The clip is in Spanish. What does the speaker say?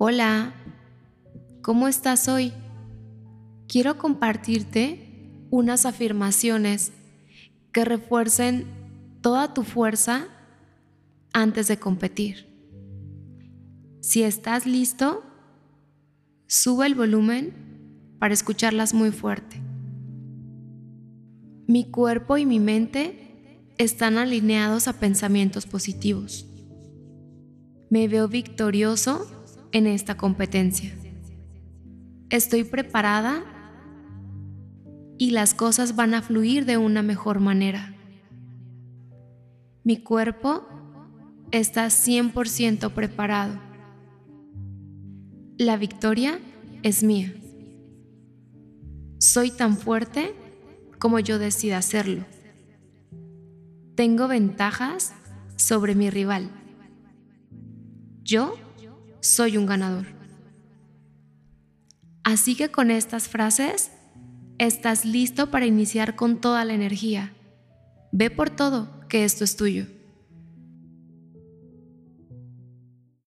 Hola, ¿cómo estás hoy? Quiero compartirte unas afirmaciones que refuercen toda tu fuerza antes de competir. Si estás listo, sube el volumen para escucharlas muy fuerte. Mi cuerpo y mi mente están alineados a pensamientos positivos. Me veo victorioso en esta competencia. Estoy preparada y las cosas van a fluir de una mejor manera. Mi cuerpo está 100% preparado. La victoria es mía. Soy tan fuerte como yo decida hacerlo. Tengo ventajas sobre mi rival. Yo soy un ganador. Así que con estas frases estás listo para iniciar con toda la energía. Ve por todo, que esto es tuyo.